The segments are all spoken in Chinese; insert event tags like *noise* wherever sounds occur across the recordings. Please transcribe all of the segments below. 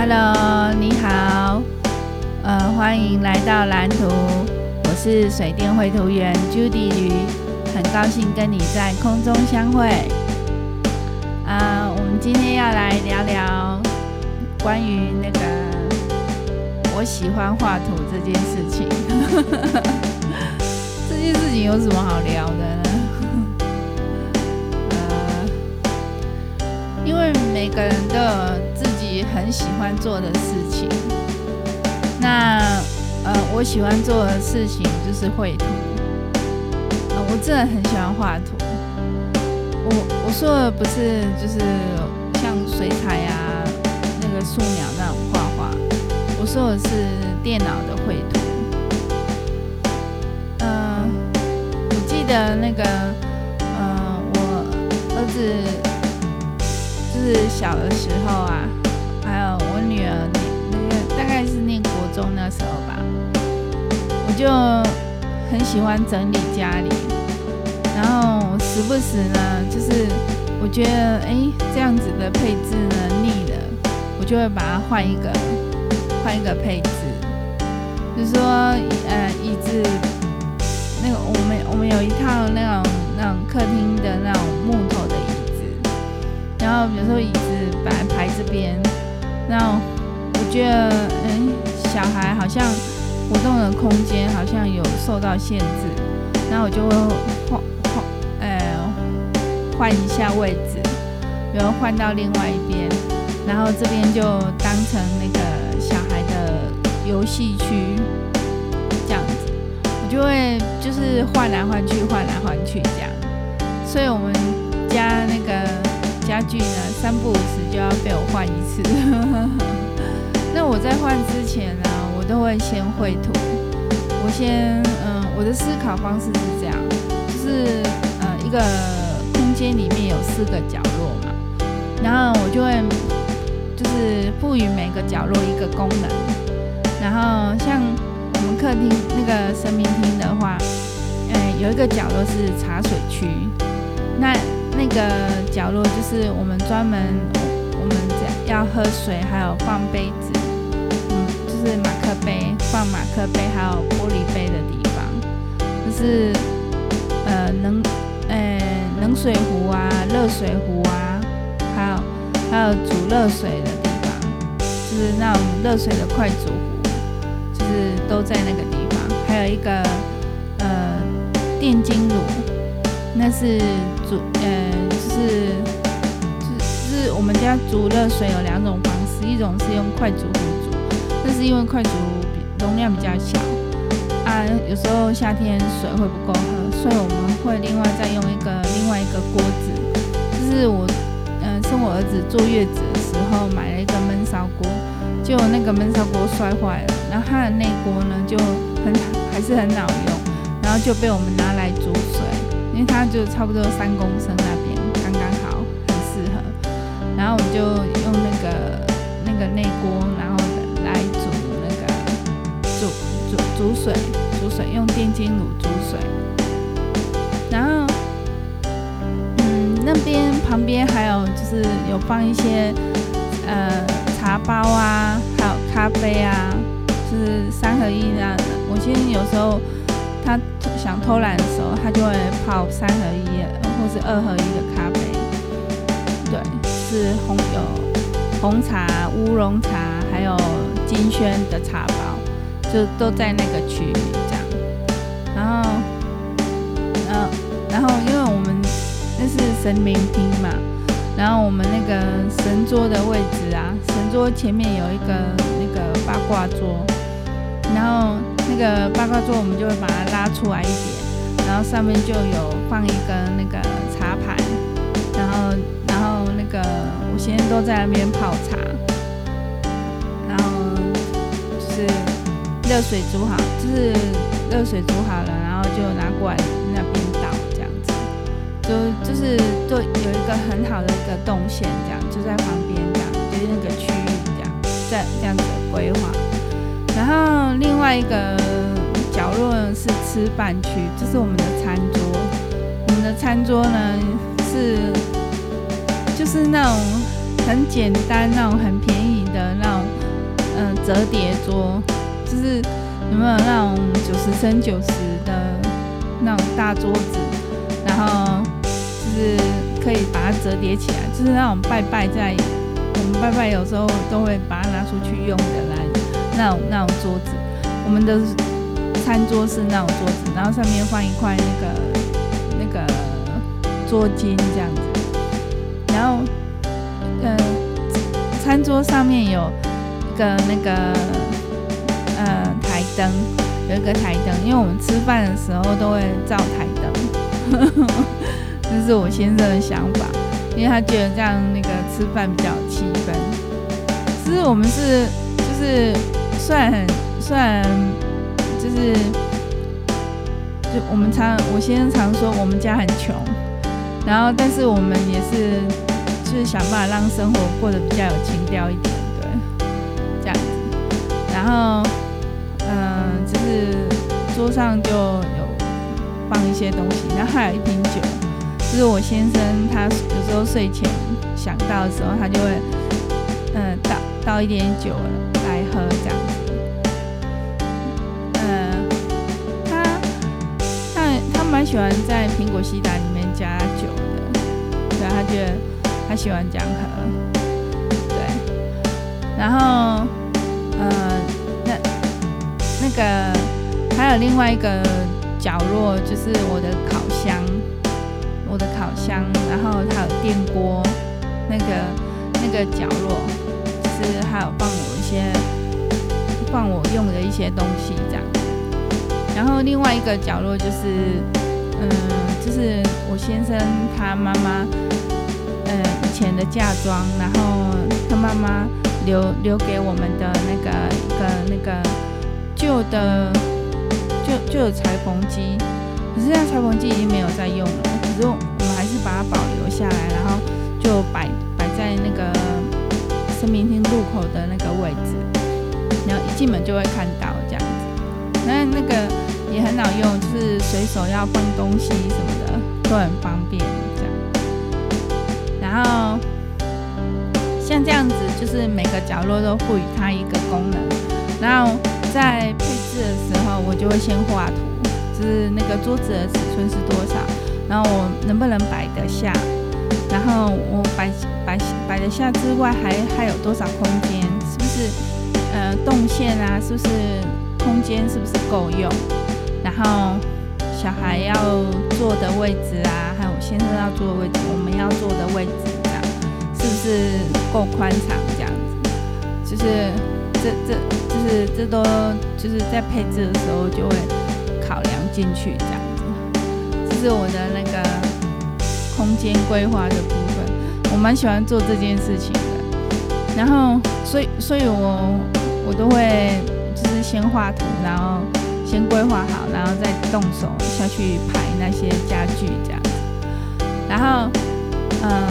Hello，你好，呃，欢迎来到蓝图，我是水电绘图员 Judy 吕，很高兴跟你在空中相会。啊、我们今天要来聊聊关于那个我喜欢画图这件事情。*laughs* 这件事情有什么好聊的呢？*laughs* 呃，因为每个人都有自己很喜欢做的事情。那呃，我喜欢做的事情就是绘图。呃，我真的很喜欢画图。我我说的不是就是像水彩啊，那个素描那种画画。我说的是电脑的绘图。嗯，我记得那个，嗯、我儿子就是小的时候啊，还有我女儿那个大概是念国中那时候吧，我就很喜欢整理家里，然后时不时呢，就是我觉得哎这样子的配置呢腻了，我就会把它换一个换一个配置，就是说呃椅子。那个我们我们有一套那种那种客厅的那种木头的椅子，然后比如说椅子摆排这边，然后我觉得嗯小孩好像活动的空间好像有受到限制，然后我就会换换呃换一下位置，比如换到另外一边，然后这边就当成那个小孩的游戏区这样子。我就会就是换来换去，换来换去这样，所以我们家那个家具呢，三不五时就要被我换一次。*laughs* 那我在换之前呢，我都会先绘图。我先嗯，我的思考方式是这样，就是呃，一个空间里面有四个角落嘛，然后我就会就是赋予每个角落一个功能，然后像。我们客厅那个神明厅的话，嗯，有一个角落是茶水区，那那个角落就是我们专门我们要喝水，还有放杯子，嗯，就是马克杯放马克杯，还有玻璃杯的地方，就是呃冷，呃冷水壶啊，热水壶啊，还有还有煮热水的地方，就是那种热水的快煮壶。就是都在那个地方，还有一个呃电金炉，那是煮呃是就是我们家煮热水有两种方式，一种是用快煮壶煮，那是因为快煮容量比较小啊，有时候夏天水会不够喝，所以我们会另外再用一个另外一个锅子，就是我嗯、生我儿子坐月子的时候买了一个焖烧锅。就那个焖烧锅摔坏了，然后它的内锅呢就很还是很好用，然后就被我们拿来煮水，因为它就差不多三公升那，然后我就用那个那个内锅，然后来煮那个煮煮煮水煮水，用电金炉煮水。然后嗯，那边旁边还有就是有放一些呃。茶包啊，还有咖啡啊，就是三合一那样的。我其实有时候他想偷懒的时候，他就会泡三合一或是二合一的咖啡。是红有红茶、乌龙茶，还有金萱的茶包，就都在那个区域这样。然后，然后，然后，因为我们那是神明厅嘛。然后我们那个神桌的位置啊，神桌前面有一个那个八卦桌，然后那个八卦桌我们就会把它拉出来一点，然后上面就有放一个那个茶盘，然后个我先生都在那边泡茶，然后就是热水煮好，就是热水煮好了，然后就拿过来那边倒这样子。就就是就有一个很好的一个动线，这样就在旁边这样，就是那个区域这样，这这样子的规划。然后另外一个角落呢是吃饭区，这是我们的餐桌。我们的餐桌呢是就是那种很简单、那种很便宜的那种嗯、折叠桌，就是有没有那种九十乘九十的那种大桌子，然后就是可以把它折叠起来，就是那种拜拜在我们拜拜有时候都会把它拿出去用的那那种那种桌子。我们的餐桌是那种桌子，然后上面放一块那个那个桌巾这样子，然后嗯。餐桌上面有一个那个呃台灯，有一个台灯，因为我们吃饭的时候都会照台灯，*laughs* 这是我先生的想法，因为他觉得这样那个吃饭比较气氛。其实我们是就是虽然很虽然就是就我们常我先生常说我们家很穷，然后但是我们也是。就是想办法让生活过得比较有情调一点，对，这样子。然后，嗯、就是桌上就有放一些东西，然后还有一瓶酒。就是我先生他有时候睡前想到的时候，他就会，嗯、倒倒一点酒来喝，这样子。嗯、他他他蛮喜欢在苹果西打里面加酒的，对，他觉得。他喜欢这样喝，对，然后，呃，那那个还有另外一个角落，就是我的烤箱，我的烤箱，然后还有电锅，那个那个角落，就是还有放我一些放我用的一些东西这样，然后另外一个角落就是，嗯、就是我先生他妈妈。前的嫁妆，然后他妈妈留留给我们的那个一个那个旧的旧旧的裁缝机，可是那裁缝机已经没有在用了，可是我们还是把它保留下来，然后就摆摆在那个生命厅路口的那个位置，然后一进门就会看到这样子。那那个也很好用，就是随手要放东西什么的都很方便。然后像这样子，就是每个角落都赋予它一个功能。然后在配置的时候，我就会先画图，就是那个桌子的尺寸是多少，然后我能不能摆得下，然后我摆摆摆得下之外，还还有多少空间，是不是呃动线啊，是不是空间是不是够用，然后小孩要坐的位置啊。还有先生要坐的位置，我们要坐的位置，是够宽敞？这样子，就是这这就是这都就是在配置的时候就会考量进去，这样子。这是我的那个空间规划的部分，我蛮喜欢做这件事情的。然后，所以，所以我我都会就是先画图，然后先规划好，然后再动手下去排那些家具，这样。然后，嗯、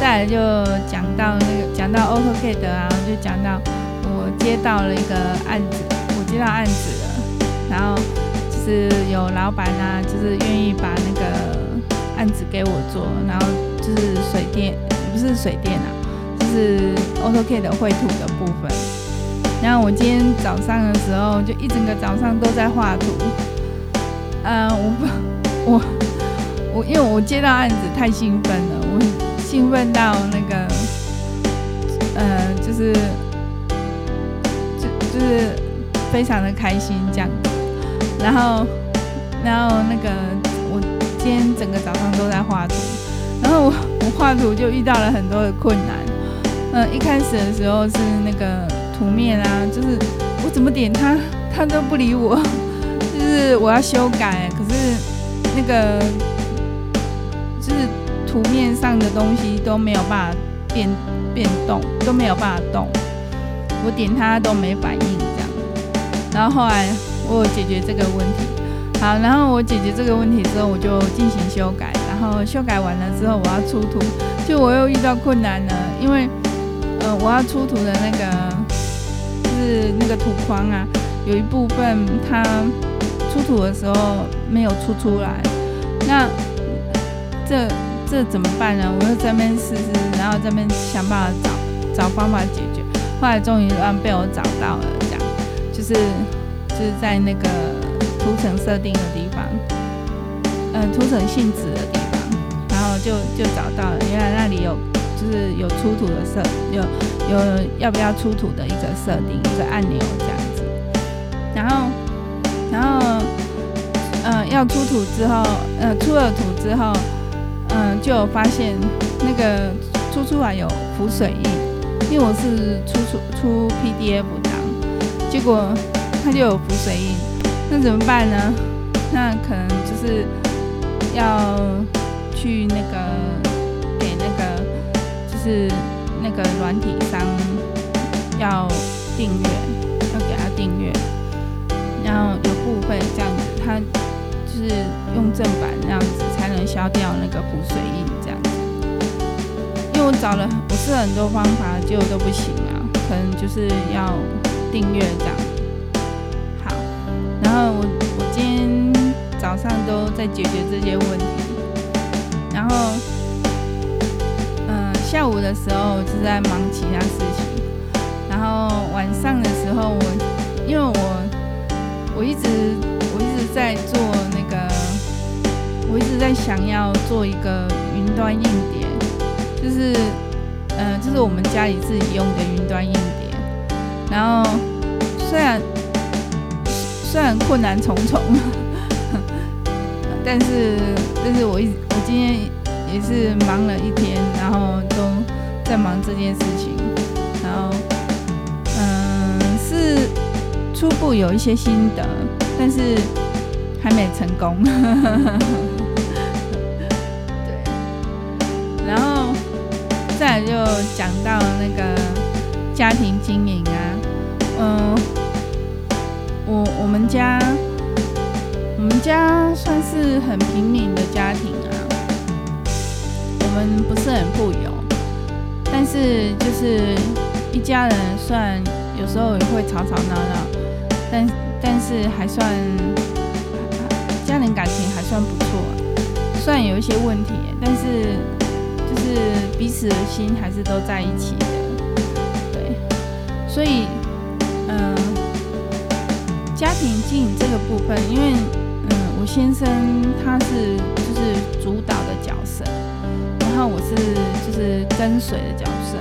再来就讲到那个，讲到 AutoCAD 啊，就讲到我接到了一个案子，我接到案子了，然后就是有老板啊，就是愿意把那个案子给我做，然后就是水电，不是水电啊，就是 AutoCAD 的绘图的部分。然后我今天早上的时候，就一整个早上都在画图，嗯、我我。我因为我接到案子太兴奋了，我兴奋到那个，呃，就是，就就是非常的开心这样。然后，然后那个我今天整个早上都在画图，然后我画图就遇到了很多的困难。呃，一开始的时候是那个图面啊，就是我怎么点它，它都不理我，就是我要修改，可是那个。图面上的东西都没有办法变变动，都没有办法动。我点它都没反应，这样。然后后来我有解决这个问题，好，然后我解决这个问题之后，我就进行修改。然后修改完了之后，我要出图，就我又遇到困难了，因为呃，我要出图的那个是那个图框啊，有一部分它出图的时候没有出出来，那。这这怎么办呢？我又在那边试试，然后在那边想办法找找方法解决。后来终于让被我找到了，这样就是就是在那个图层设定的地方，嗯、图层性质的地方，然后就就找到了，原来那里有就是有出土的设，有有要不要出土的一个设定，一个按钮这样子，然后然后嗯、要出土之后，呃，出了土之后，嗯、就有发现那个出出来有浮水印。因为我是出出出 PDF 档，结果它就有浮水印，那怎么办呢？那可能就是要去那个给那个就是那个软体商要订阅，要给他订阅，然后有部分这样子，他就是用正版那样子才能消掉那个补水印这样子。因为我找了，我试了很多方法，就都不行啊，可能就是要订阅这样。好，然后我我今天早上都在解决这些问题，然后嗯、下午的时候就在忙其他事情，想要做一个云端硬碟。就是，嗯、呃，就是我们家里自己用的云端硬碟，然后虽然虽然困难重重，但 *laughs* 是但是我一我今天也是忙了一天，然后都在忙这件事情，然后嗯、是初步有一些心得，但是还没成功。再来就讲到那个家庭经营啊，嗯，我我们家我们家算是很平民的家庭啊，我们不是很富有，但是就是一家人，算有时候也会吵吵闹闹，但但是还算家庭感情还算不错，虽然有一些问题，但是。是彼此的心还是都在一起的，对，所以，嗯、家庭经营这个部分，因为，嗯、我先生他是就是主导的角色，然后我是就是跟随的角色，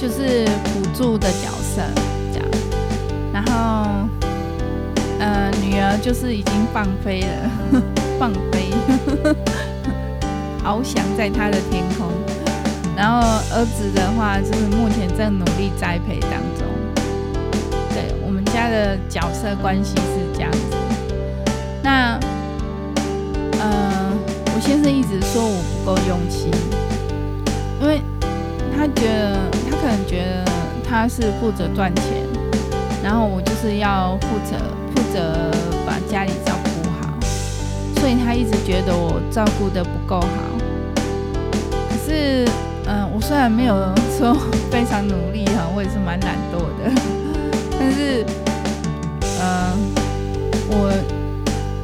就是辅助的角色这样，然后，呃，女儿就是已经放飞了，*laughs* 放飞。翱翔在他的天空，然后儿子的话就是目前正努力栽培当中。对，我们家的角色关系是这样子。那，呃，我先生一直说我不够用心，因为他觉得他可能觉得他是负责赚钱，然后我就是要负责负责把家里照顾，所以他一直觉得我照顾得不够好。可是，嗯、我虽然没有说非常努力哈，我也是蛮懒惰的，*laughs* 但是，嗯、呃，我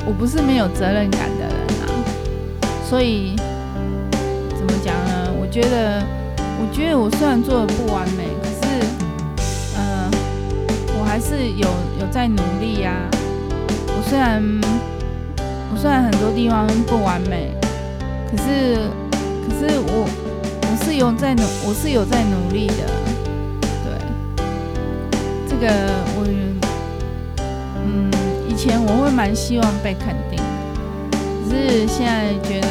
我不是没有责任感的人啊，所以怎么讲呢？我觉得，我觉得我虽然做的不完美，可是，嗯、我还是有有在努力呀、啊。我虽然我虽然很多地方不完美，可是。可是我我是有在努，我是有在努力的，对，这个我嗯，以前我会蛮希望被肯定的，可是现在觉得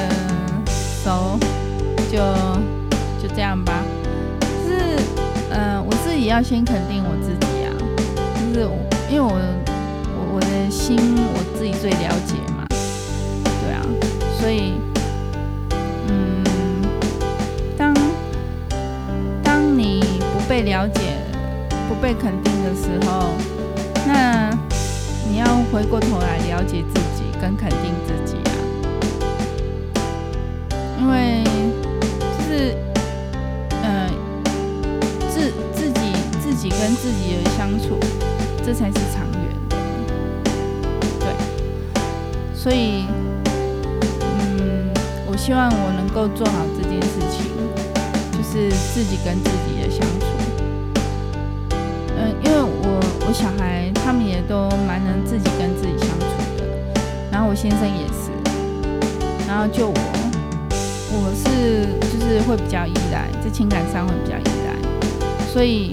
走就就这样吧。是嗯、我自己要先肯定我自己啊，就是因为我我我的心我自己最了解，所以。嗯，当当你不被了解、不被肯定的时候，那你要回过头来了解自己，跟肯定自己啊。因为是，呃，自自己自己跟自己的相处，这才是长远的。对，所以，我希望我能够做好这件事情，就是自己跟自己的相处。嗯，因为我我小孩他们也都蛮能自己跟自己相处的，然后我先生也是，然后就我，我是就是会比较依赖，在情感上会比较依赖，所以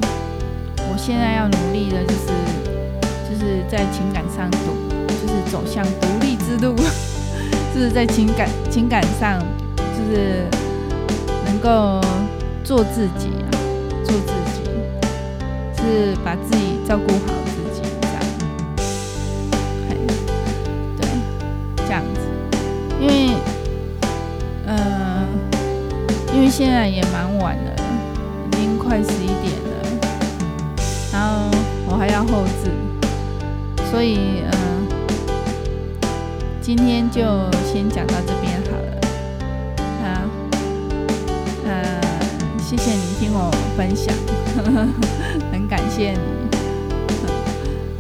我现在要努力的就是就是在情感上独，就是走向独立之路，就是在情感情感上就是能够做自己啊，做自己。是把自己照顾好自己，这样，对，这样子，因为，呃，因为现在也蛮晚了，已经快十一点了，然后我还要后置，所以，呃，今天就先讲到这边好了，啊，呃，谢谢你听我分享。*laughs* 很感谢你。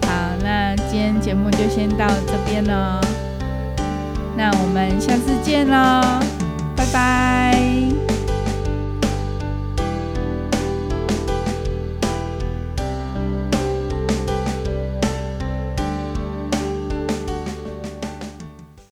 好，那今天节目就先到这边喽。那我们下次见喽，拜拜。